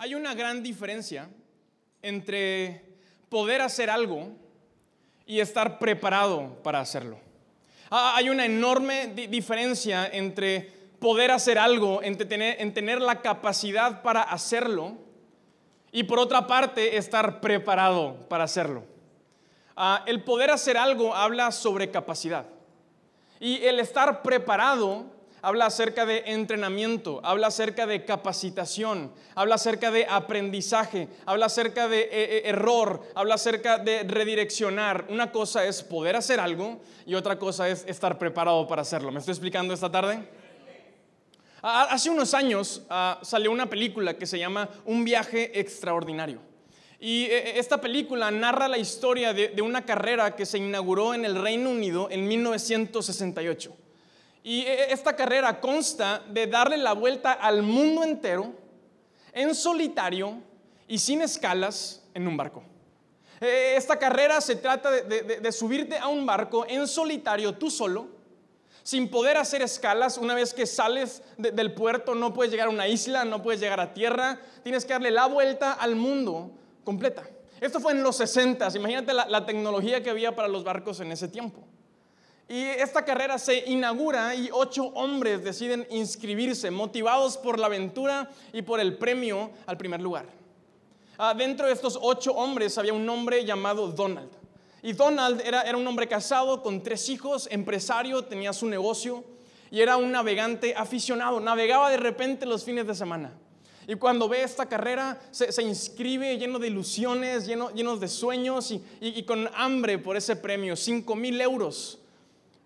Hay una gran diferencia entre poder hacer algo y estar preparado para hacerlo. Ah, hay una enorme diferencia entre poder hacer algo, en tener la capacidad para hacerlo y por otra parte estar preparado para hacerlo. Ah, el poder hacer algo habla sobre capacidad y el estar preparado habla acerca de entrenamiento, habla acerca de capacitación, habla acerca de aprendizaje, habla acerca de eh, eh, error, habla acerca de redireccionar. Una cosa es poder hacer algo y otra cosa es estar preparado para hacerlo. ¿Me estoy explicando esta tarde? Hace unos años ah, salió una película que se llama Un viaje extraordinario. Y eh, esta película narra la historia de una carrera que se inauguró en el Reino Unido en 1968. Y e, esta carrera consta de darle la vuelta al mundo entero en solitario y sin escalas en un barco. E, esta carrera se trata de, subirte a un barco en solitario, tú solo, sin poder hacer escalas. Una vez que sales del puerto, no puedes llegar a una isla, no puedes llegar a tierra, tienes que darle la vuelta al mundo completa. Esto fue en los 60, imagínate la tecnología que había para los barcos en ese tiempo. Y esta carrera se inaugura y ocho hombres deciden inscribirse, motivados por la aventura y por el premio al primer lugar. Ah, dentro de estos ocho hombres había un hombre llamado Donald. Y Donald era, era un hombre casado con tres hijos, empresario, tenía su negocio y era un navegante aficionado. Navegaba de repente los fines de semana. Y cuando ve esta carrera, se, inscribe lleno de ilusiones, lleno, llenos de sueños y, y, con hambre por ese premio, cinco mil euros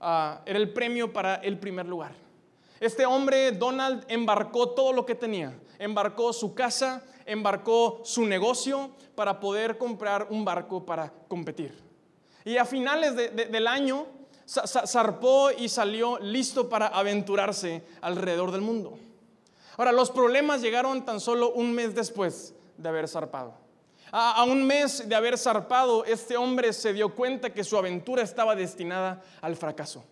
Ah, era el premio para el primer lugar. Este hombre, Donald, embarcó todo lo que tenía. Embarcó su casa, embarcó su negocio para poder comprar un barco para competir. Y a finales del año zarpó y salió listo para aventurarse alrededor del mundo. Ahora, los problemas llegaron tan solo un mes después de haber zarpado. A, un mes de haber zarpado, este hombre se dio cuenta que su aventura estaba destinada al fracaso.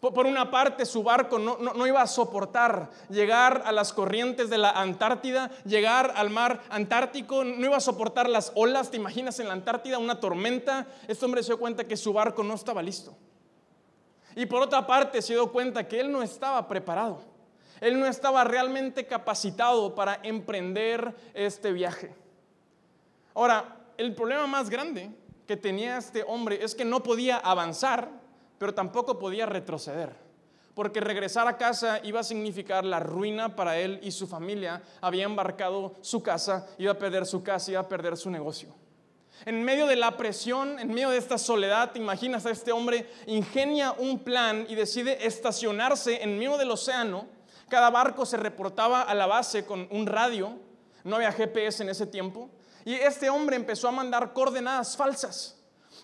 Por una parte, su barco no, iba a soportar llegar a las corrientes de la Antártida, llegar al mar Antártico, no iba a soportar las olas. ¿Te imaginas en la Antártida una tormenta? Este hombre se dio cuenta que su barco no estaba listo. Y por otra parte, se dio cuenta que él no estaba preparado. Él no estaba realmente capacitado para emprender este viaje. Ahora, el problema más grande que tenía este hombre es que no podía avanzar, pero tampoco podía retroceder. Porque regresar a casa iba a significar la ruina para él y su familia. Había embarcado su casa, iba a perder su casa, iba a perder su negocio. En medio de la presión, en medio de esta soledad, imaginas a este hombre ingenia un plan y decide estacionarse en medio del océano. Cada barco se reportaba a la base con un radio. No había GPS en ese tiempo. Y este hombre empezó a mandar coordenadas falsas.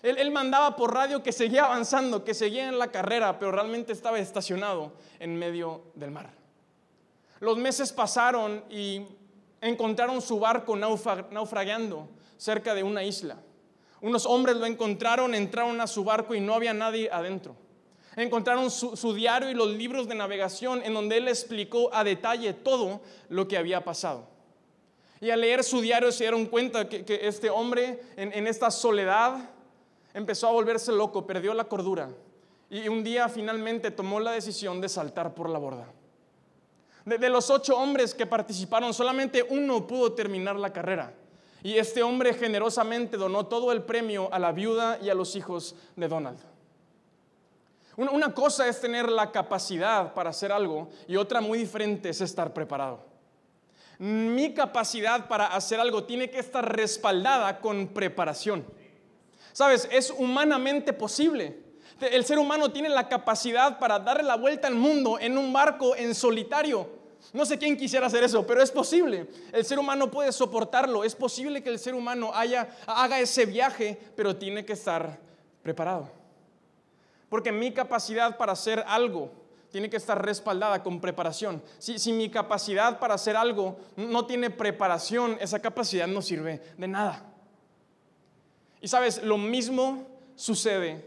Él, mandaba por radio que seguía avanzando, que seguía en la carrera, pero realmente estaba estacionado en medio del mar. Los meses pasaron y encontraron su barco naufragando cerca de una isla. Unos hombres lo encontraron, entraron a su barco y no había nadie adentro. Encontraron su, diario y los libros de navegación en donde él explicó a detalle todo lo que había pasado. Y al leer su diario se dieron cuenta que, este hombre en, esta soledad empezó a volverse loco, perdió la cordura. Y un día finalmente tomó la decisión de saltar por la borda. de, los ocho hombres que participaron, solamente uno pudo terminar la carrera. Y este hombre generosamente donó todo el premio a la viuda y a los hijos de Donald. Una cosa es tener la capacidad para hacer algo y otra muy diferente es estar preparado mi capacidad para hacer algo tiene que estar respaldada con preparación. Sabes, es humanamente posible. El ser humano tiene la capacidad para darle la vuelta al mundo en un barco en solitario. No sé quién quisiera hacer eso, pero es posible. El ser humano puede soportarlo. Es posible que el ser humano haga ese viaje, pero tiene que estar preparado. Porque mi capacidad para hacer algo tiene que estar respaldada con preparación. Si, mi capacidad para hacer algo no tiene preparación, esa capacidad no sirve de nada. Y sabes, lo mismo sucede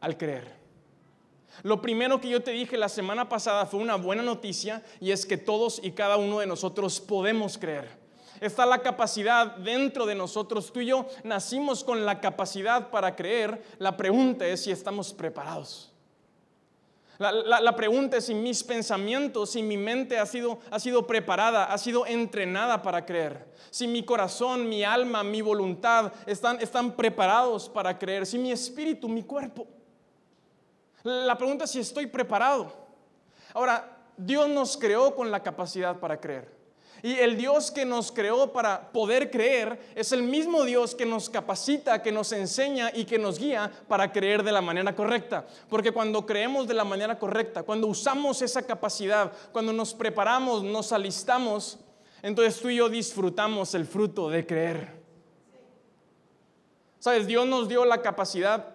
al creer. Lo primero que yo te dije la semana pasada fue una buena noticia y es que todos y cada uno de nosotros podemos creer. está la capacidad dentro de nosotros. Tú y yo nacimos con la capacidad para creer. La pregunta es si estamos preparados. La, pregunta es si mis pensamientos, si mi mente ha sido, ha sido preparada, ha sido entrenada para creer. Si mi corazón, mi alma, mi voluntad están, están preparados para creer. Si mi espíritu, mi cuerpo. La pregunta es si estoy preparado. Ahora, Dios nos creó con la capacidad para creer. Y el Dios que nos creó para poder creer es el mismo Dios que nos capacita, que nos enseña y que nos guía para creer de la manera correcta. Porque cuando creemos de la manera correcta, cuando usamos esa capacidad, cuando nos preparamos, nos alistamos, entonces tú y yo disfrutamos el fruto de creer. Sabes, Dios nos dio la capacidad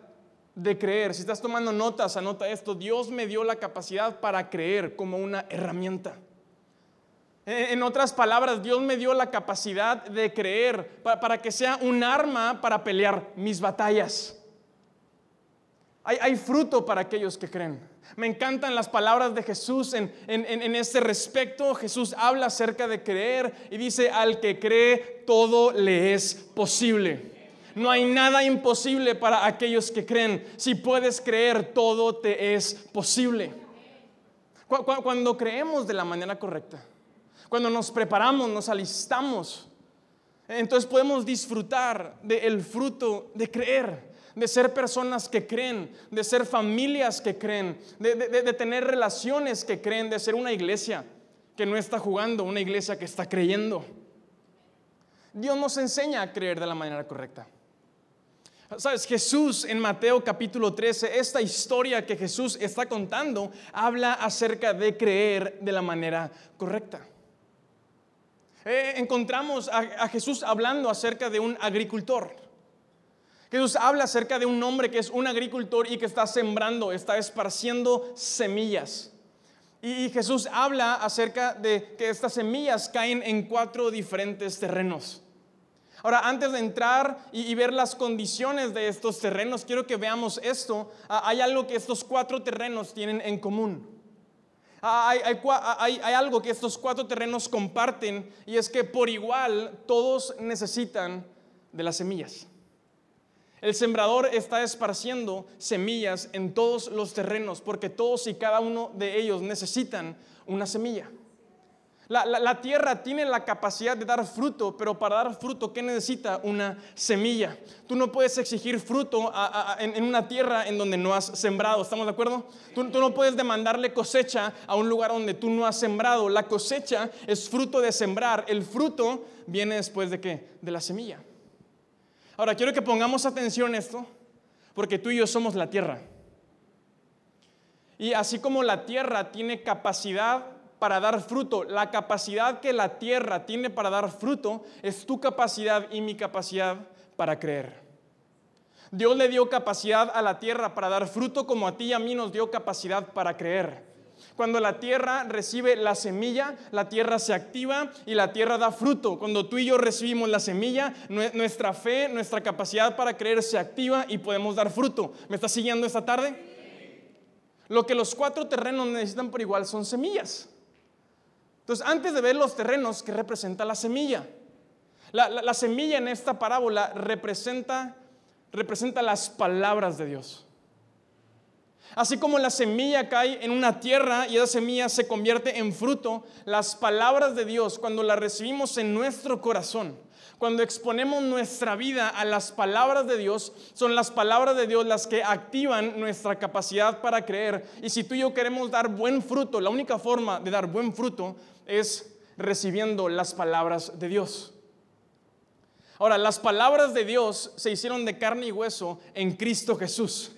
de creer. Si estás tomando notas, anota esto. Dios me dio la capacidad para creer como una herramienta. En otras palabras, Dios me dio la capacidad de creer para, que sea un arma para pelear mis batallas. Hay, fruto para aquellos que creen. Me encantan las palabras de Jesús en, en, este respecto. Jesús habla acerca de creer y dice, al que cree, todo le es posible. No hay nada imposible para aquellos que creen. Si puedes creer, todo te es posible. Cuando creemos de la manera correcta, cuando nos preparamos, nos alistamos, entonces podemos disfrutar del fruto de creer, de ser personas que creen, de ser familias que creen, de, tener relaciones que creen, de ser una iglesia que no está jugando, una iglesia que está creyendo. Dios nos enseña a creer de la manera correcta. Sabes, Jesús en Mateo capítulo 13, esta historia que Jesús está contando, habla acerca de creer de la manera correcta. Eh, encontramos a, Jesús hablando acerca de un agricultor. Jesús habla acerca de un hombre que es un agricultor y que está sembrando, está esparciendo semillas. Y Jesús habla acerca de que estas semillas caen en cuatro diferentes terrenos. Ahora, antes de entrar y, ver las condiciones de estos terrenos, quiero que veamos esto. Ah, hay algo que estos cuatro terrenos tienen en común. Hay, algo que estos cuatro terrenos comparten y es que por igual todos necesitan de las semillas. El sembrador está esparciendo semillas en todos los terrenos porque todos y cada uno de ellos necesitan una semilla. La, tierra tiene la capacidad de dar fruto, pero para dar fruto, ¿qué necesita? Una semilla. Tú no puedes exigir fruto en, una tierra en donde no has sembrado, ¿estamos de acuerdo? Tú, no puedes demandarle cosecha a un lugar donde tú no has sembrado. La cosecha es fruto de sembrar. El fruto viene después de qué? De la semilla. Ahora, quiero que pongamos atención a esto, porque tú y yo somos la tierra. Y así como la tierra tiene capacidad para dar fruto. La capacidad que la tierra tiene para dar fruto es tu capacidad y mi capacidad para creer. Dios le dio capacidad a la tierra para dar fruto como a ti y a mí nos dio capacidad para creer. Cuando la tierra recibe la semilla, la tierra se activa y la tierra da fruto. Cuando tú y yo recibimos la semilla, nuestra fe, nuestra capacidad para creer se activa y podemos dar fruto. ¿Me estás siguiendo esta tarde? Lo que los cuatro terrenos necesitan por igual son semillas. Entonces, antes de ver los terrenos, ¿qué representa la semilla? La, semilla en esta parábola representa, representa las palabras de Dios. Así como la semilla cae en una tierra y esa semilla se convierte en fruto, las palabras de Dios, cuando las recibimos en nuestro corazón, cuando exponemos nuestra vida a las palabras de Dios, son las palabras de Dios las que activan nuestra capacidad para creer. Y si tú y yo queremos dar buen fruto, la única forma de dar buen fruto es recibiendo las palabras de Dios. Ahora, las palabras de Dios se hicieron de carne y hueso en Cristo Jesús.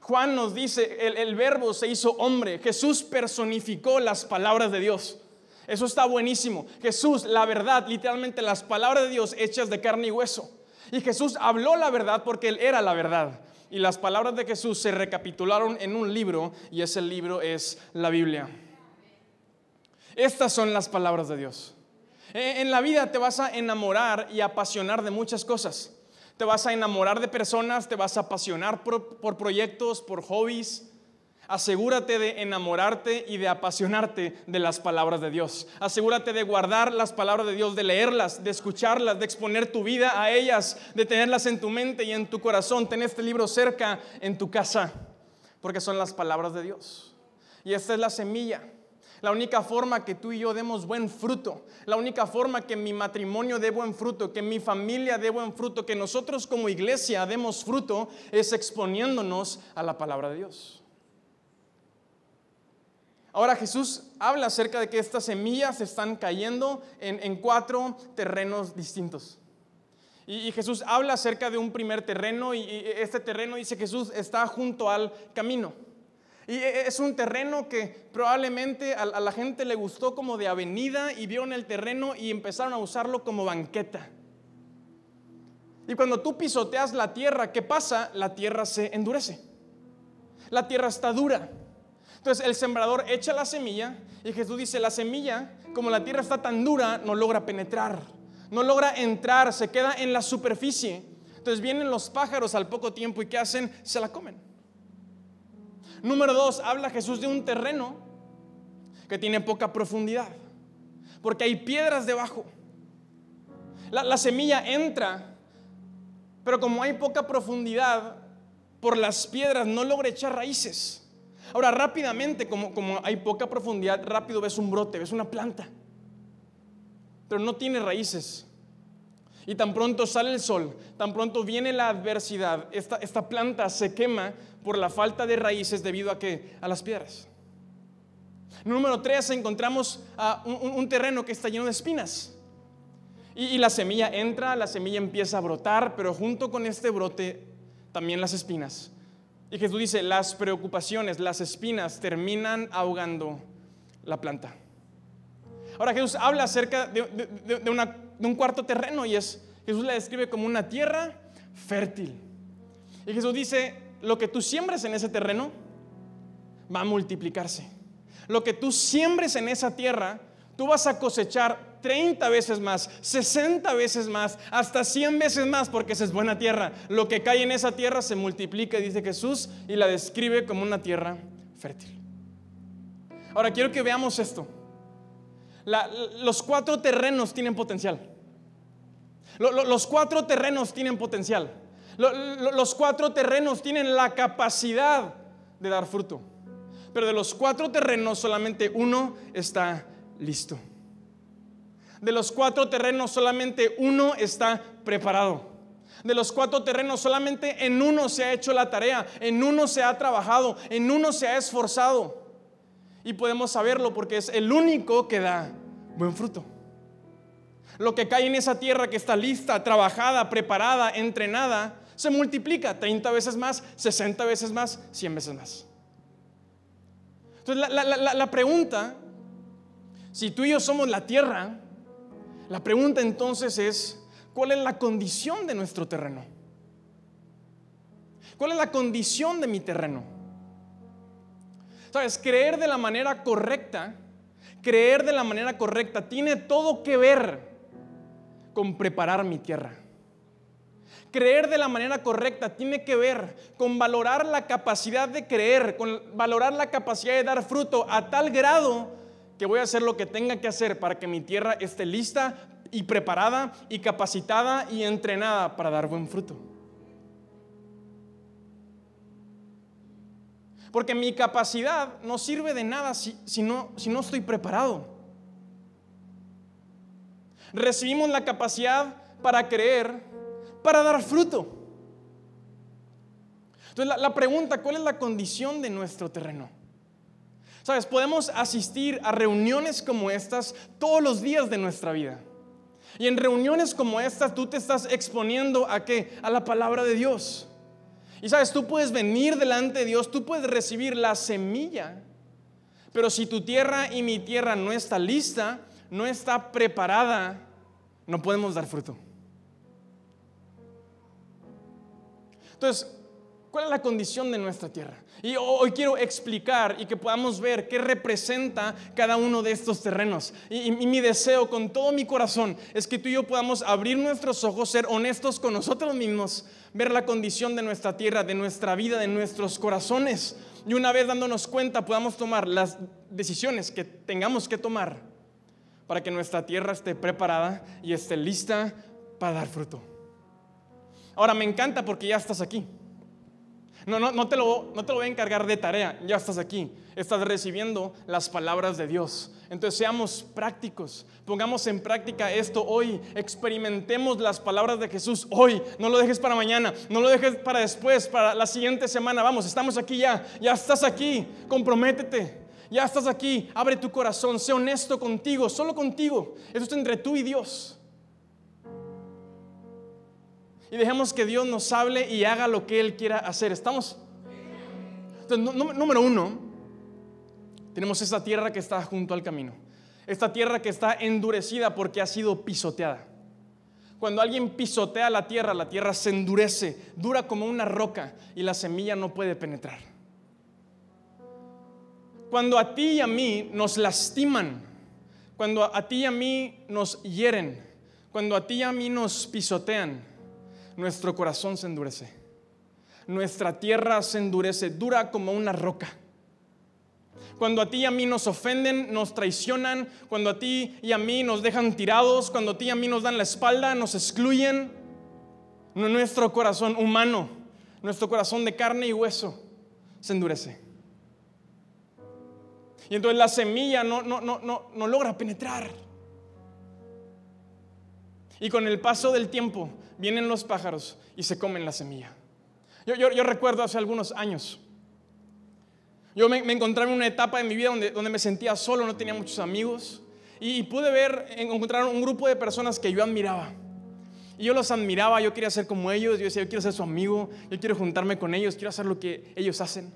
Juan nos dice, el, el verbo se hizo hombre, Jesús personificó las palabras de Dios. Eso está buenísimo. Jesús, la verdad, literalmente las palabras de Dios hechas de carne y hueso. Y Jesús habló la verdad porque Él era la verdad. Y las palabras de Jesús se recapitularon en un libro y ese libro es la Biblia. Estas son las palabras de Dios. E, en la vida te vas a enamorar y apasionar de muchas cosas. Te vas a enamorar de personas, te vas a apasionar por, por proyectos, por hobbies, Asegúrate de enamorarte y de apasionarte de las palabras de Dios. Asegúrate de guardar las palabras de Dios, de leerlas, de escucharlas, de exponer tu vida a ellas, de tenerlas en tu mente y en tu corazón. Ten este libro cerca en tu casa, porque son las palabras de Dios. Y esta es la semilla. La única forma que tú y yo demos buen fruto, la única forma que mi matrimonio dé buen fruto, que mi familia dé buen fruto, que nosotros como iglesia demos fruto, es exponiéndonos a la palabra de Dios. Ahora Jesús habla acerca de que estas semillas están cayendo en, cuatro terrenos distintos. Y, Jesús habla acerca de un primer terreno y, este terreno, dice Jesús, está junto al camino. Y e, es un terreno que probablemente a, la gente le gustó como de avenida y vieron el terreno y empezaron a usarlo como banqueta. Y cuando tú pisoteas la tierra, ¿qué pasa? La tierra se endurece. La tierra está dura. Entonces el sembrador echa la semilla y Jesús dice, la semilla, como la tierra está tan dura, no logra penetrar, no logra entrar, se queda en la superficie. Entonces vienen los pájaros al poco tiempo y ¿qué hacen? Se la comen. Número dos, habla Jesús de un terreno que tiene poca profundidad, porque hay piedras debajo. La, la semilla entra, pero como hay poca profundidad, por las piedras no logra echar raíces. Ahora, rápidamente, como, como hay poca profundidad, rápido ves un brote, ves una planta, pero no tiene raíces. Y tan pronto sale el sol, tan pronto viene la adversidad, esta, esta planta se quema por la falta de raíces debido a que a las piedras. Número tres, encontramos a un, terreno que está lleno de espinas. Y, y, la semilla entra, la semilla empieza a brotar, pero junto con este brote también las espinas. Y Jesús dice, las preocupaciones, las espinas terminan ahogando la planta. Ahora Jesús habla acerca de, un cuarto terreno y es, Jesús la describe como una tierra fértil. Y Jesús dice, lo que tú siembres en ese terreno va a multiplicarse. Lo que tú siembres en esa tierra, tú vas a cosechar 30 veces más, 60 veces más, hasta 100 veces más, porque esa es buena tierra. Lo que cae en esa tierra se multiplica, dice Jesús, y la describe como una tierra fértil. Ahora quiero que veamos esto. los cuatro terrenos tienen potencial. los cuatro terrenos tienen potencial. Los cuatro terrenos tienen la capacidad de dar fruto. Pero de los cuatro terrenos solamente uno está listo. De los cuatro terrenos solamente uno está preparado. De los cuatro terrenos solamente en uno se ha hecho la tarea, en uno se ha trabajado, en uno se ha esforzado. Y podemos saberlo porque es el único que da buen fruto. Lo que cae en esa tierra que está lista, trabajada, preparada, entrenada, se multiplica 30 veces más, 60 veces más, 100 veces más. Entonces la, la pregunta, si tú y yo somos la tierra, la pregunta entonces es, ¿cuál es la condición de nuestro terreno? ¿Cuál es la condición de mi terreno? Sabes, creer de la manera correcta, creer de la manera correcta tiene todo que ver con preparar mi tierra. Creer de la manera correcta tiene que ver con valorar la capacidad de creer, con valorar la capacidad de dar fruto a tal grado que voy a hacer lo que tenga que hacer para que mi tierra esté lista y preparada y capacitada y entrenada para dar buen fruto. Porque mi capacidad no sirve de nada si, no, si no estoy preparado. Recibimos la capacidad para creer, para dar fruto. Entonces la pregunta, ¿cuál es la condición de nuestro terreno? Sabes, podemos asistir a reuniones como estas todos los días de nuestra vida. Y en reuniones como estas tú te estás exponiendo a qué? A la palabra de Dios. Y sabes, tú puedes venir delante de Dios, tú puedes recibir la semilla. Pero si tu tierra y mi tierra no está lista, no está preparada, no podemos dar fruto. Entonces, ¿cuál es la condición de nuestra tierra? Y hoy quiero explicar y que podamos ver qué representa cada uno de estos terrenos. Y, mi deseo con todo mi corazón es que tú y yo podamos abrir nuestros ojos, ser honestos con nosotros mismos, ver la condición de nuestra tierra, de nuestra vida, de nuestros corazones. y una vez dándonos cuenta podamos tomar las decisiones que tengamos que tomar para que nuestra tierra esté preparada y esté lista para dar fruto. Ahora me encanta porque ya estás aquí. No, no, no, te lo, no te lo voy a encargar de tarea, ya estás aquí, estás recibiendo las palabras de Dios. Entonces seamos prácticos, pongamos en práctica esto hoy, experimentemos las palabras de Jesús hoy, no lo dejes para mañana, no lo dejes para después, para la siguiente semana, vamos, estamos aquí ya, ya estás aquí, comprométete, ya estás aquí, abre tu corazón, sé honesto contigo, solo contigo, eso es entre tú y Dios y dejemos que Dios nos hable y haga lo que Él quiera hacer. ¿Estamos? Número uno, tenemos esta tierra que está junto al camino. Esta tierra que está endurecida porque ha sido pisoteada. Cuando alguien pisotea la tierra, la tierra se endurece, dura como una roca y la semilla no puede penetrar. Cuando a ti y a mí nos lastiman, cuando a ti y a mí nos hieren, cuando a ti y a mí nos pisotean, nuestro corazón se endurece. Nuestra tierra se endurece, dura como una roca. Cuando a ti y a mí nos ofenden, nos traicionan, cuando a ti y a mí nos dejan tirados, cuando a ti y a mí nos dan la espalda, nos excluyen, nuestro corazón humano, nuestro corazón de carne y hueso, se endurece. Y entonces la semilla no, no, no, no, logra penetrar. Y con el paso del tiempo vienen los pájaros y se comen la semilla. Yo, recuerdo hace algunos años, yo me, encontraba en una etapa de mi vida donde, donde me sentía solo, no tenía muchos amigos y, pude ver, encontrar un grupo de personas que yo admiraba. Y yo los admiraba, yo quería ser como ellos, yo decía, yo quiero ser su amigo, yo quiero juntarme con ellos, quiero hacer lo que ellos hacen.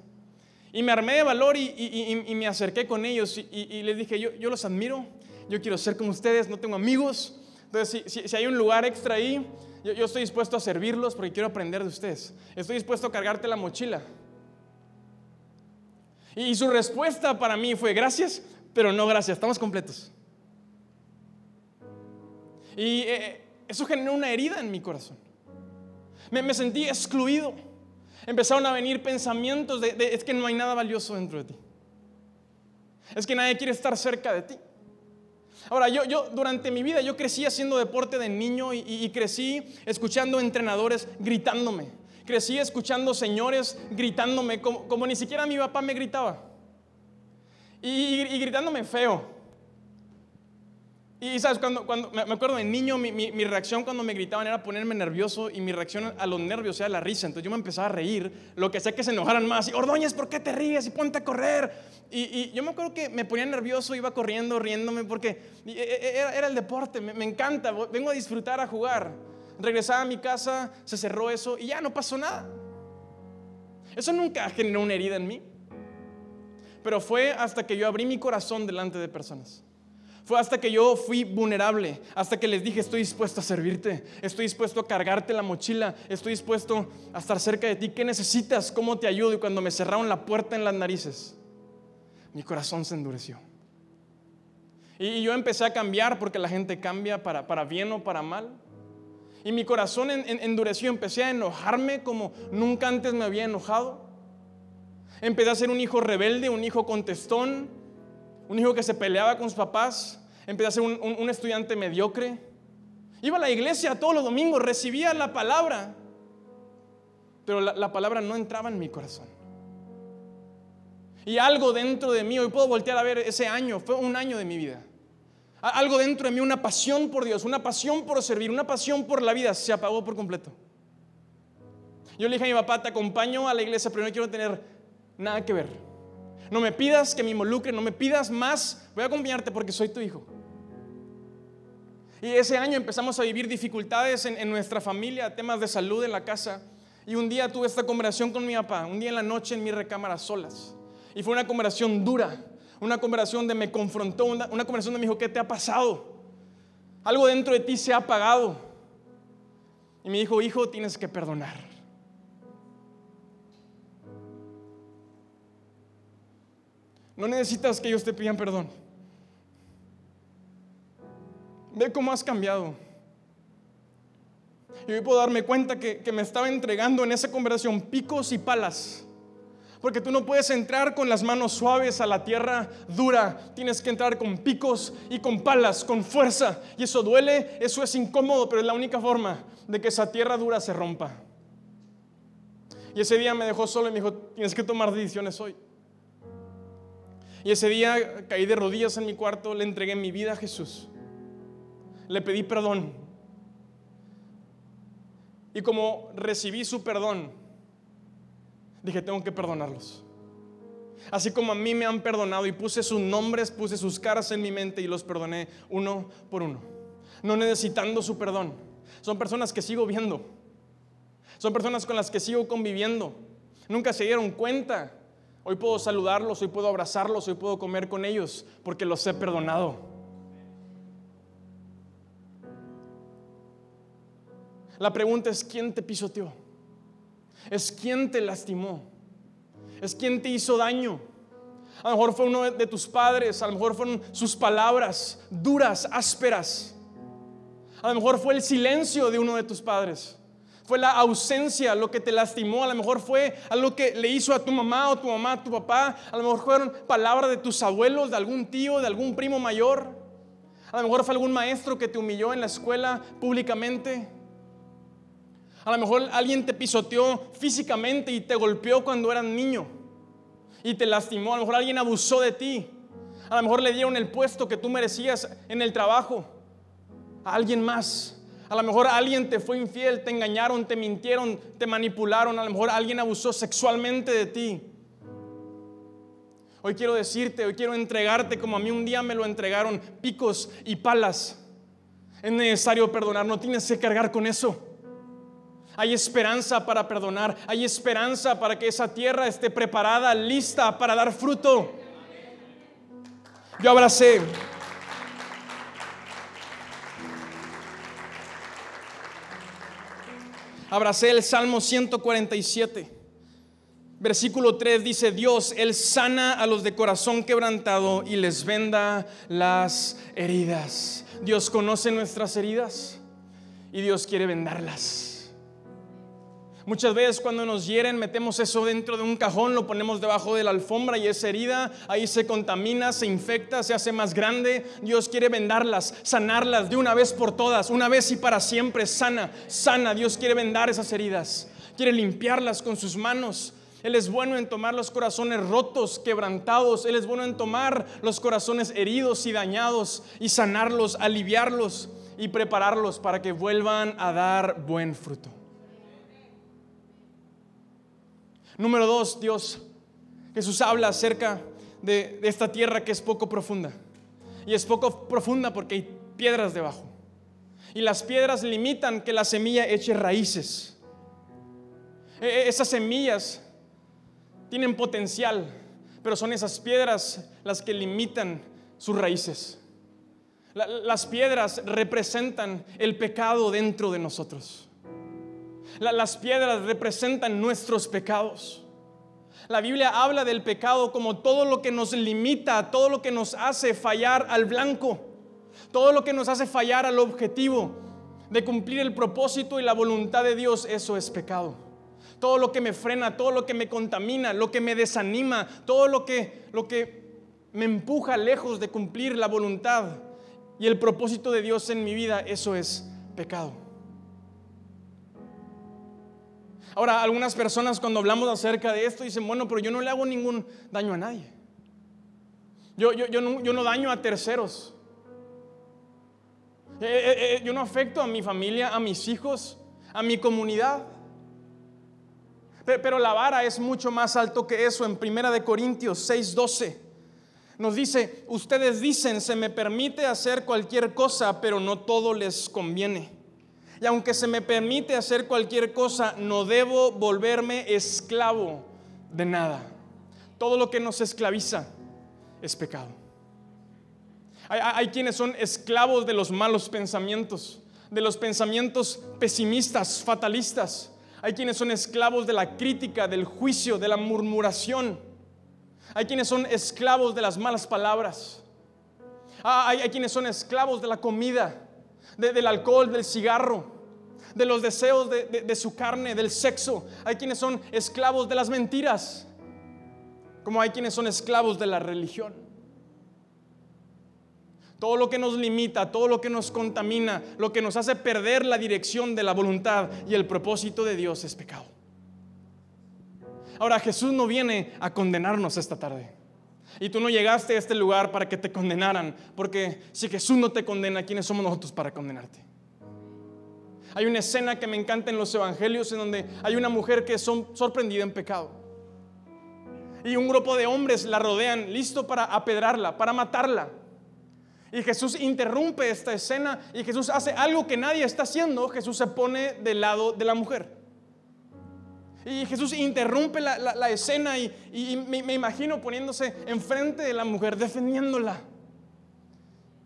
Y me armé de valor y, me acerqué con ellos y, les dije, yo, yo los admiro, yo quiero ser como ustedes, no tengo amigos, entonces, si, hay un lugar extra ahí, yo, estoy dispuesto a servirlos porque quiero aprender de ustedes. Estoy dispuesto a cargarte la mochila. Y, su respuesta para mí fue gracias, pero no gracias, estamos completos. Y eh, eso generó una herida en mi corazón. Me, sentí excluido. Empezaron a venir pensamientos de, es que no hay nada valioso dentro de ti. Es que nadie quiere estar cerca de ti. Ahora, yo, yo durante mi vida, yo crecí haciendo deporte de niño y, crecí escuchando entrenadores gritándome. Crecí escuchando señores gritándome como, ni siquiera mi papá me gritaba. y gritándome feo. Y sabes, cuando, cuando me acuerdo de niño, mi, mi, reacción cuando me gritaban era ponerme nervioso y mi reacción a los nervios era la risa. Entonces yo me empezaba a reír, lo que hacía que se enojaran más. Y Ordóñez, ¿por qué te ríes? Y ponte a correr. Y, yo me acuerdo que me ponía nervioso, iba corriendo, riéndome, porque e, e, era, era el deporte, me, me, encanta, vengo a disfrutar, a jugar. Regresaba a mi casa, se cerró eso y ya no pasó nada. Eso nunca generó una herida en mí. Pero fue hasta que yo abrí mi corazón delante de personas fue hasta que yo fui vulnerable, hasta que les dije, estoy dispuesto a servirte, estoy dispuesto a cargarte la mochila, estoy dispuesto a estar cerca de ti. ¿Qué necesitas? ¿Cómo te ayudo? Y cuando me cerraron la puerta en las narices, mi corazón se endureció. Y yo empecé a cambiar porque la gente cambia para, para bien o para mal. Y mi corazón endureció, empecé a enojarme como nunca antes me había enojado. Empecé a ser un hijo rebelde, un hijo contestón, un hijo que se peleaba con sus papás, empecé a ser un, estudiante mediocre. Iba a la iglesia todos los domingos, recibía la palabra, pero la, palabra no entraba en mi corazón. Y algo dentro de mí, hoy puedo voltear a ver ese año, fue un año de mi vida. Algo dentro de mí, una pasión por Dios, una pasión por servir, una pasión por la vida, se apagó por completo. Yo le dije a mi papá, te acompaño a la iglesia, pero no quiero tener nada que ver. No me pidas que me involucre, no me pidas más. Voy a acompañarte porque soy tu hijo. Y ese año empezamos a vivir dificultades en, nuestra familia, temas de salud en la casa. Y un día tuve esta conversación con mi papá, un día en la noche en mi recámara solas. Y fue una conversación dura, una conversación donde me confrontó, una, una conversación donde me dijo, ¿qué te ha pasado? Algo dentro de ti se ha apagado. Y me dijo, hijo, tienes que perdonar. No necesitas que ellos te pidan perdón. Ve cómo has cambiado. Y hoy puedo darme cuenta que, me estaba entregando en esa conversación picos y palas Porque tú no puedes entrar con las manos suaves a la tierra dura. Tienes que entrar con picos y con palas, con fuerza. Y eso duele, eso es incómodo, pero es la única forma de que esa tierra dura se rompa. Y ese día me dejó solo y me dijo, tienes que tomar decisiones hoy. Y ese día caí de rodillas en mi cuarto, le entregué mi vida a Jesús. Le pedí perdón. Y como recibí su perdón, dije, tengo que perdonarlos. Así como a mí me han perdonado y puse sus nombres, puse sus caras en mi mente y los perdoné uno por uno. No necesitando su perdón. Son personas que sigo viendo. Son personas con las que sigo conviviendo. Nunca se dieron cuenta. Hoy puedo saludarlos, hoy puedo abrazarlos, hoy puedo comer con ellos porque los he perdonado. La pregunta es, ¿quién te pisoteó? es quien te lastimó, es quien te hizo daño. A lo mejor fue uno de tus padres, a lo mejor fueron sus palabras duras, ásperas. A lo mejor fue el silencio de uno de tus padres. Fue la ausencia lo que te lastimó. A lo mejor fue algo que le hizo a tu mamá o tu mamá a tu papá. A lo mejor fueron palabras de tus abuelos, de algún tío, de algún primo mayor. A lo mejor fue algún maestro que te humilló en la escuela públicamente. A lo mejor alguien te pisoteó físicamente y te golpeó cuando eras niño y te lastimó. A lo mejor alguien abusó de ti. A lo mejor le dieron el puesto que tú merecías en el trabajo a alguien más. A lo mejor alguien te fue infiel, te engañaron, te mintieron, te manipularon. A lo mejor alguien abusó sexualmente de ti. Hoy quiero decirte, hoy quiero entregarte como a mí un día me lo entregaron, picos y palas. Es necesario perdonar, no tienes que cargar con eso. Hay esperanza para perdonar. Hay esperanza para que esa tierra esté preparada, lista para dar fruto. Yo abracé. Abracé el Salmo 147. Versículo 3 dice, Dios, Él sana a los de corazón quebrantado y les venda las heridas. Dios conoce nuestras heridas y Dios quiere vendarlas. Muchas veces cuando nos hieren metemos eso dentro de un cajón, lo ponemos debajo de la alfombra y esa herida ahí se contamina, se infecta, se hace más grande. Dios quiere vendarlas, sanarlas de una vez por todas, una vez y para siempre, sana, sana. Dios quiere vendar esas heridas, quiere limpiarlas con sus manos. Él es bueno en tomar los corazones rotos, quebrantados. Él es bueno en tomar los corazones heridos y dañados y sanarlos, aliviarlos y prepararlos para que vuelvan a dar buen fruto. Número dos, Dios, Jesús habla acerca de, esta tierra que es poco profunda. Y es poco profunda porque hay piedras debajo. Y las piedras limitan que la semilla eche raíces. E, e, esas semillas tienen potencial, pero son esas piedras las que limitan sus raíces. las piedras representan el pecado dentro de nosotros las piedras representan nuestros pecados. La Biblia habla del pecado como todo lo que nos limita, todo lo que nos hace fallar al blanco, todo lo que nos hace fallar al objetivo de cumplir el propósito y la voluntad de Dios, eso es pecado. Todo lo que me frena, todo lo que me contamina, lo que me desanima, todo lo que, lo que me empuja lejos de cumplir la voluntad y el propósito de Dios en mi vida, eso es pecado. Ahora, algunas personas cuando hablamos acerca de esto dicen, bueno, pero yo no le hago ningún daño a nadie. Yo, yo, no, daño a terceros. Eh, eh, eh, yo no afecto a mi familia, a mis hijos, a mi comunidad. Pero la vara es mucho más alto que eso. En Primera de Corintios 6:12 nos dice, ustedes dicen, se me permite hacer cualquier cosa, pero no todo les conviene. Y aunque se me permite hacer cualquier cosa, no debo volverme esclavo de nada. Todo lo que nos esclaviza es pecado. Hay, quienes son esclavos de los malos pensamientos, de los pensamientos pesimistas, fatalistas. Hay quienes son esclavos de la crítica, del juicio, de la murmuración. Hay quienes son esclavos de las malas palabras. Ah, hay, quienes son esclavos de la comida, del alcohol, del cigarro, de los deseos de, su carne, del sexo. Hay quienes son esclavos de las mentiras. como hay quienes son esclavos de la religión. Todo lo que nos limita, todo lo que nos contamina, lo que nos hace perder la dirección de la voluntad y el propósito de Dios es pecado. Ahora Jesús no viene a condenarnos esta tarde. Y tú no llegaste a este lugar para que te condenaran, porque si Jesús no te condena, ¿quiénes somos nosotros para condenarte? Hay una escena que me encanta en los evangelios en donde hay una mujer que es sorprendida en pecado. Y un grupo de hombres la rodean, listo para apedrarla, para matarla. Y Jesús interrumpe esta escena y Jesús hace algo que nadie está haciendo. Jesús se pone del lado de la mujer. Y Jesús interrumpe la, escena y, me, imagino poniéndose enfrente de la mujer, defendiéndola.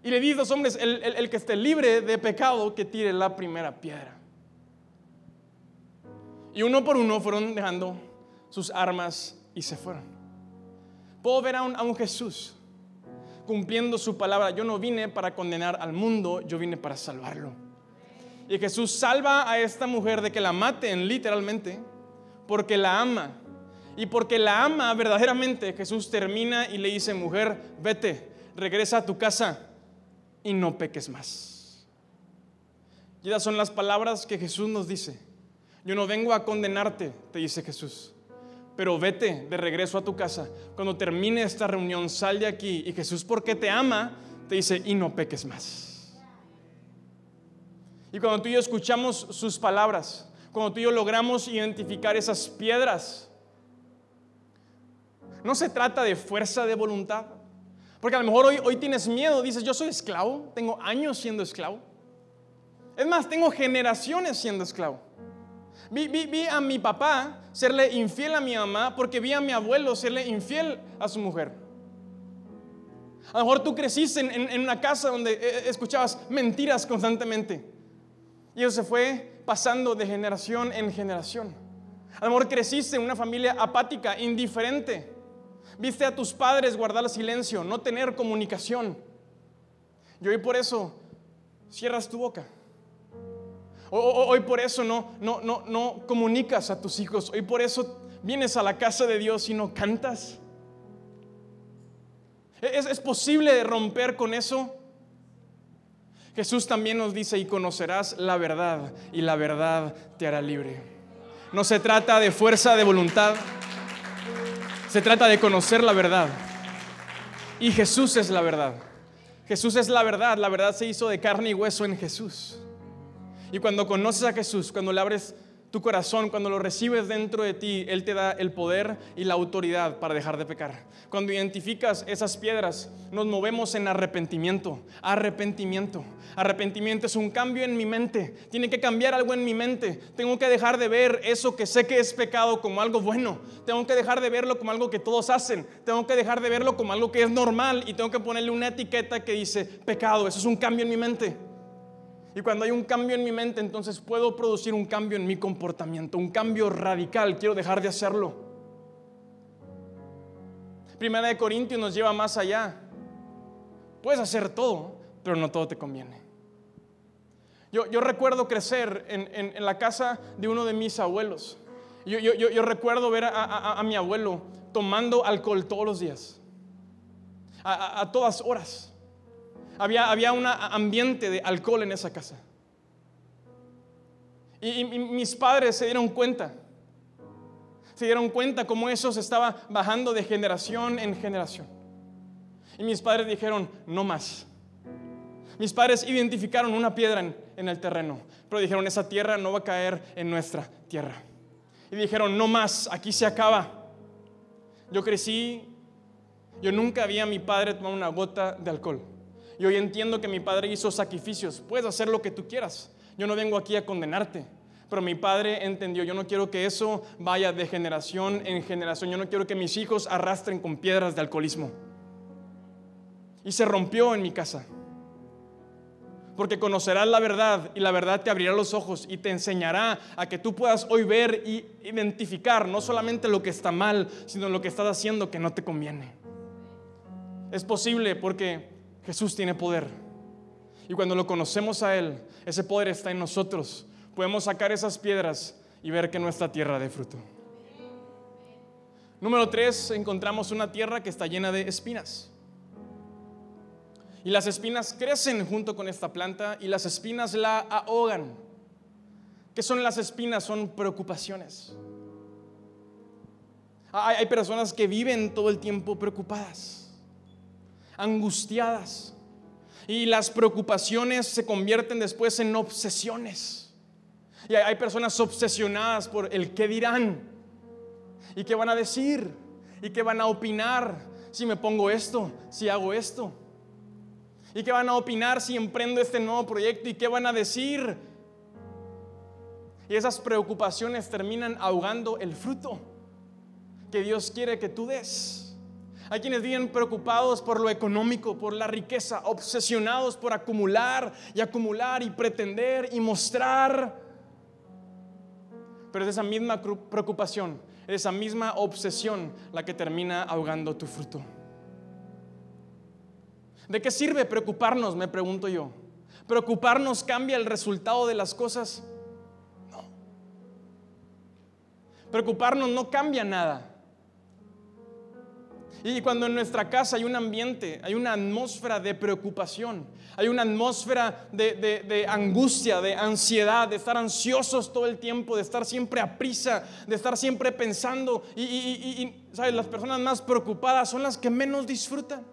Y le dice a los hombres, el, el que esté libre de pecado, que tire la primera piedra. Y uno por uno fueron dejando sus armas y se fueron. Puedo ver a un, a un Jesús cumpliendo su palabra. Yo no vine para condenar al mundo, yo vine para salvarlo. Y Jesús salva a esta mujer de que la maten literalmente porque la ama. Y porque la ama verdaderamente, Jesús termina y le dice, mujer, vete, regresa a tu casa y no peques más. Y esas son las palabras que Jesús nos dice. Yo no vengo a condenarte, te dice Jesús pero vete de regreso a tu casa. Cuando termine esta reunión, sal de aquí y Jesús, porque te ama, te dice, y no peques más. Y cuando tú y yo escuchamos sus palabras, cuando tú y yo logramos identificar esas piedras, no se trata de fuerza de voluntad. Porque a lo mejor hoy, hoy tienes miedo, dices, yo soy esclavo, tengo años siendo esclavo. Es más, tengo generaciones siendo esclavo. Vi, a mi papá serle infiel a mi mamá porque vi a mi abuelo serle infiel a su mujer. A lo mejor tú creciste en, una casa donde eh, escuchabas mentiras constantemente. Y eso se fue pasando de generación en generación. A lo mejor creciste en una familia apática, indiferente. Viste a tus padres guardar silencio, no tener comunicación. Y hoy por eso cierras tu boca. Hoy por eso no, no, no, no comunicas a tus hijos. Hoy por eso vienes a la casa de Dios y no cantas. ¿Es, es posible romper con eso? Jesús también nos dice, y conocerás la verdad, y la verdad te hará libre. No se trata de fuerza de voluntad, se trata de conocer la verdad. Y Jesús es la verdad. Jesús es la verdad, la verdad se hizo de carne y hueso en Jesús. Y cuando conoces a Jesús, cuando le abres tu corazón, cuando lo recibes dentro de ti, Él te da el poder y la autoridad para dejar de pecar. Cuando identificas esas piedras, nos movemos en arrepentimiento. Arrepentimiento. Arrepentimiento es un cambio en mi mente. Tiene que cambiar algo en mi mente. Tengo que dejar de ver eso que sé que es pecado como algo bueno. Tengo que dejar de verlo como algo que todos hacen. Tengo que dejar de verlo como algo que es normal y tengo que ponerle una etiqueta que dice pecado. Eso es un cambio en mi mente. Y cuando hay un cambio en mi mente, entonces puedo producir un cambio en mi comportamiento, un cambio radical. Quiero dejar de hacerlo. Primera de Corintios nos lleva más allá. Puedes hacer todo, pero no todo te conviene. Yo, recuerdo crecer en, la casa de uno de mis abuelos. Yo, recuerdo ver a, mi abuelo tomando alcohol todos los días, a todas horas había, un ambiente de alcohol en esa casa. Y, mis padres se dieron cuenta. Se dieron cuenta cómo eso se estaba bajando de generación en generación. Y mis padres dijeron, no más. Mis padres identificaron una piedra en, en, el terreno, pero dijeron, esa tierra no va a caer en nuestra tierra. Y dijeron, no más, aquí se acaba. Yo crecí, yo nunca vi a mi padre tomar una gota de alcohol. Y hoy entiendo que mi padre hizo sacrificios. Puedes hacer lo que tú quieras. Yo no vengo aquí a condenarte. Pero mi padre entendió, yo no quiero que eso vaya de generación en generación. Yo no quiero que mis hijos arrastren con piedras de alcoholismo. Y se rompió en mi casa. Porque conocerás la verdad y la verdad te abrirá los ojos y te enseñará a que tú puedas hoy ver y identificar no solamente lo que está mal, sino lo que estás haciendo que no te conviene. Es posible porque Jesús tiene poder. Y cuando lo conocemos a Él, ese poder está en nosotros. Podemos sacar esas piedras y ver que nuestra tierra de fruto. Número tres, encontramos una tierra que está llena de espinas. Y las espinas crecen junto con esta planta y las espinas la ahogan. ¿Qué son las espinas? Son preocupaciones. Hay, personas que viven todo el tiempo preocupadas, angustiadas. Y las preocupaciones se convierten después en obsesiones. Y hay personas obsesionadas por el qué dirán y qué van a decir y qué van a opinar si me pongo esto, si hago esto. Y qué van a opinar si emprendo este nuevo proyecto y qué van a decir. Y esas preocupaciones terminan ahogando el fruto que Dios quiere que tú des. Hay quienes viven preocupados por lo económico, por la riqueza, obsesionados por acumular y acumular y pretender y mostrar. Pero es esa misma preocupación, es esa misma obsesión la que termina ahogando tu fruto. ¿De qué sirve preocuparnos? Me pregunto yo. ¿Preocuparnos cambia el resultado de las cosas? No. Preocuparnos no cambia nada. Y cuando en nuestra casa hay un ambiente, hay una atmósfera de preocupación, hay una atmósfera de, angustia, de ansiedad, de estar ansiosos todo el tiempo, de estar siempre a prisa, de estar siempre pensando. Y, ¿sabes? las personas más preocupadas son las que menos disfrutan.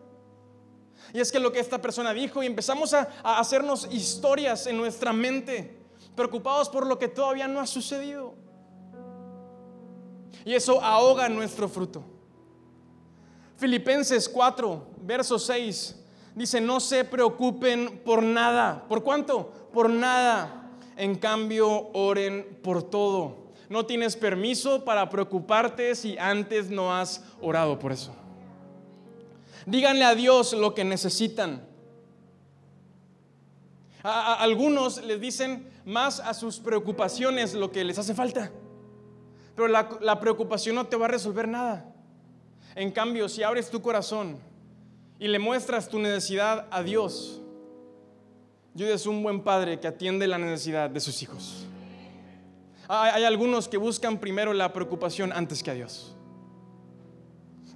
Y es que lo que esta persona dijo, y empezamos a hacernos historias en nuestra mente, preocupados por lo que todavía no ha sucedido. Y eso ahoga nuestro fruto. Filipenses 4, verso 6, dice, no se preocupen por nada. ¿Por cuánto? Por nada. En cambio, oren por todo. No tienes permiso para preocuparte si antes no has orado por eso. Díganle a Dios lo que necesitan. A, algunos les dicen más a sus preocupaciones lo que les hace falta. Pero la preocupación no te va a resolver nada. En cambio, si abres tu corazón y le muestras tu necesidad a Dios, Dios es un buen padre que atiende la necesidad de sus hijos. Hay, algunos que buscan primero la preocupación antes que a Dios.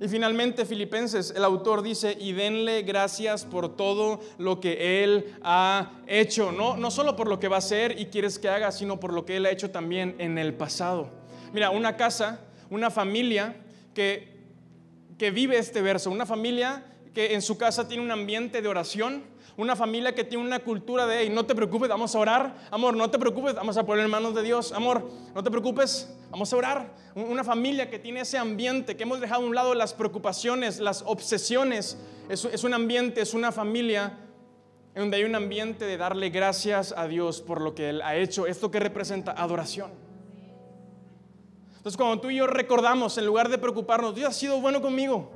Y finalmente Filipenses, el autor dice, y denle gracias por todo lo que Él ha hecho. No, no solo por lo que va a hacer y quieres que haga, sino por lo que Él ha hecho también en el pasado. Mira, una casa, una familia que que vive este verso, una familia que en su casa tiene un ambiente de oración, una familia que tiene una cultura de, hey, no te preocupes, vamos a orar, amor, no te preocupes, vamos a poner en manos de Dios, amor, no te preocupes, vamos a orar. Una familia que tiene ese ambiente, que hemos dejado a un lado las preocupaciones, las obsesiones, es, es un ambiente, es una familia en donde hay un ambiente de darle gracias a Dios por lo que Él ha hecho, esto que representa adoración. Entonces cuando tú y yo recordamos, en lugar de preocuparnos, Dios ha sido bueno conmigo,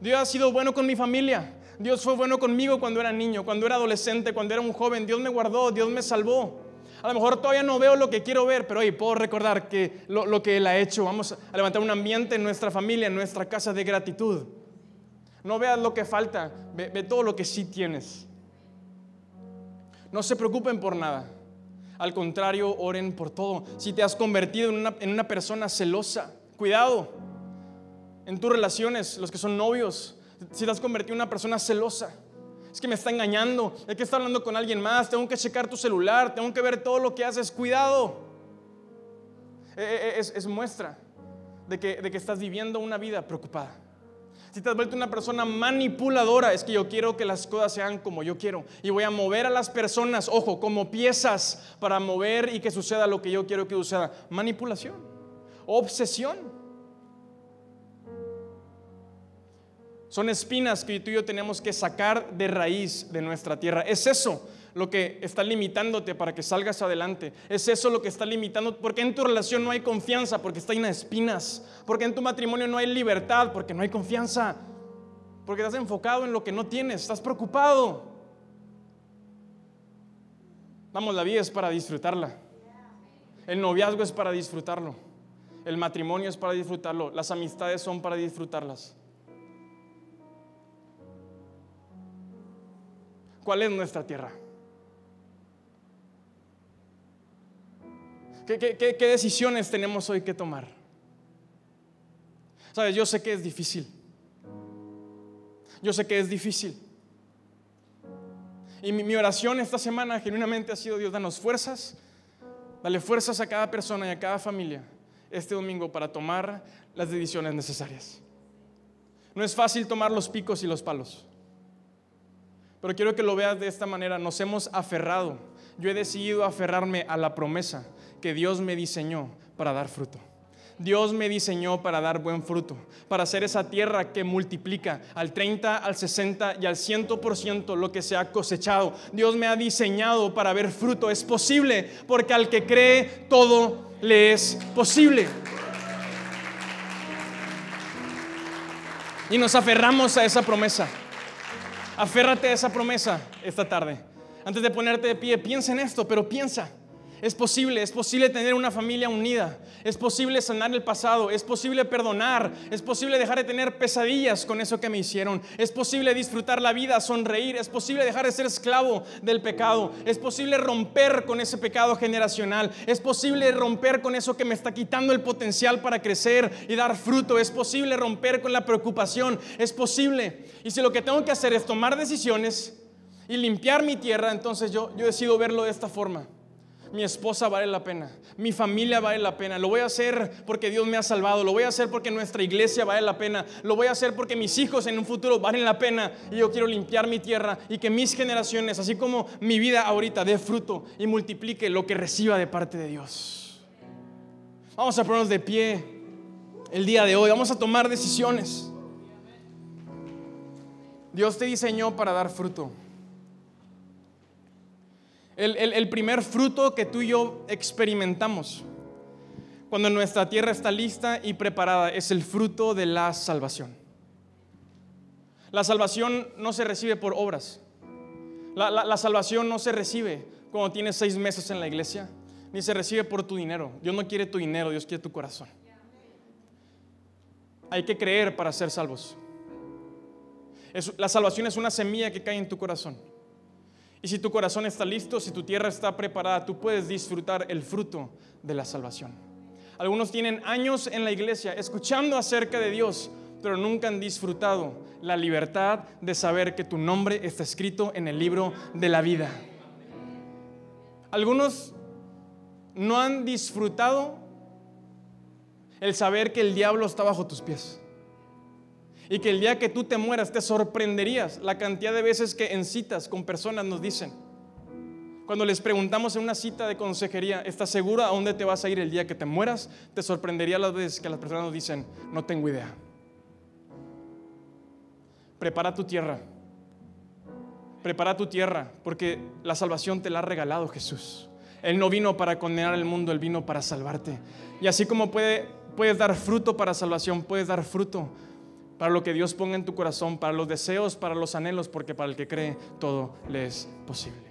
Dios ha sido bueno con mi familia, Dios fue bueno conmigo cuando era niño, cuando era adolescente, cuando era un joven, Dios me guardó, Dios me salvó. A lo mejor todavía no veo lo que quiero ver, pero hoy puedo recordar que lo, que Él ha hecho. Vamos a levantar un ambiente en nuestra familia, en nuestra casa de gratitud. No veas lo que falta, ve todo lo que sí tienes. No se preocupen por nada. Al contrario, oren por todo. Si te has convertido en una, persona celosa, cuidado. En tus relaciones, los que son novios, si te has convertido en una persona celosa, es que me está engañando, es que está hablando con alguien más, tengo que checar tu celular, tengo que ver todo lo que haces, cuidado. E, e, e, es, muestra de que, de que estás viviendo una vida preocupada. Si te has vuelto una persona manipuladora, es que yo quiero que las cosas sean como yo quiero. Y voy a mover a las personas, ojo, como piezas para mover y que suceda lo que yo quiero que suceda. Manipulación, obsesión. Son espinas que tú y yo tenemos que sacar de raíz de nuestra tierra. Es eso lo que está limitándote para que salgas adelante. Es eso lo que está limitando, porque en tu relación no hay confianza, porque está llena de espinas, porque en tu matrimonio no hay libertad, porque no hay confianza, porque estás enfocado en lo que no tienes, estás preocupado. Vamos, la vida es para disfrutarla. El noviazgo es para disfrutarlo. El matrimonio es para disfrutarlo. Las amistades son para disfrutarlas. ¿Cuál es nuestra tierra? ¿Qué, decisiones tenemos hoy que tomar? Sabes, yo sé que es difícil. Yo sé que es difícil. Y mi, oración esta semana genuinamente ha sido, Dios, danos fuerzas. Dale fuerzas a cada persona y a cada familia este domingo para tomar las decisiones necesarias. No es fácil tomar los picos y los palos. Pero quiero que lo veas de esta manera. Nos hemos aferrado. Yo he decidido aferrarme a la promesa que Dios me diseñó para dar fruto. Dios me diseñó para dar buen fruto, para ser esa tierra que multiplica al 30, al 60 y al 100% lo que se ha cosechado. Dios me ha diseñado para ver fruto. Es posible porque al que cree todo le es posible. Y nos aferramos a esa promesa. Aférrate a esa promesa esta tarde. Antes de ponerte de pie, piensa en esto, pero piensa. Es posible, es posible tener una familia unida, es posible sanar el pasado, es posible perdonar, es posible dejar de tener pesadillas con eso que me hicieron, es posible disfrutar la vida, sonreír, es posible dejar de ser esclavo del pecado, es posible romper con ese pecado generacional, es posible romper con eso que me está quitando el potencial para crecer y dar fruto, es posible romper con la preocupación, es posible. Y si lo que tengo que hacer es tomar decisiones y limpiar mi tierra, entonces yo, yo decido verlo de esta forma mi esposa vale la pena, mi familia vale la pena, lo voy a hacer porque Dios me ha salvado, lo voy a hacer porque nuestra iglesia vale la pena, lo voy a hacer porque mis hijos en un futuro valen la pena y yo quiero limpiar mi tierra y que mis generaciones, así como mi vida ahorita, dé fruto y multiplique lo que reciba de parte de Dios. Vamos a ponernos de pie el día de hoy, vamos a tomar decisiones. Dios te diseñó para dar fruto. El, primer fruto que tú y yo experimentamos cuando nuestra tierra está lista y preparada es el fruto de la salvación. La salvación no se recibe por obras. La, salvación no se recibe cuando tienes seis meses en la iglesia, ni se recibe por tu dinero. Dios no quiere tu dinero, Dios quiere tu corazón. Hay que creer para ser salvos. la salvación es una semilla que cae en tu corazón. Y si tu corazón está listo, si tu tierra está preparada, tú puedes disfrutar el fruto de la salvación. Algunos tienen años en la iglesia escuchando acerca de Dios, pero nunca han disfrutado la libertad de saber que tu nombre está escrito en el libro de la vida. Algunos no han disfrutado el saber que el diablo está bajo tus pies. Y que el día que tú te mueras te sorprenderías la cantidad de veces que en citas con personas nos dicen, cuando les preguntamos en una cita de consejería, ¿estás segura a dónde te vas a ir el día que te mueras? Te sorprendería las veces que las personas nos dicen, no tengo idea. Prepara tu tierra. Prepara tu tierra, porque la salvación te la ha regalado Jesús. Él no vino para condenar al mundo, Él vino para salvarte. Y así como puede, puedes dar fruto para salvación, puedes dar fruto para lo que Dios ponga en tu corazón, para los deseos, para los anhelos, porque para el que cree todo le es posible.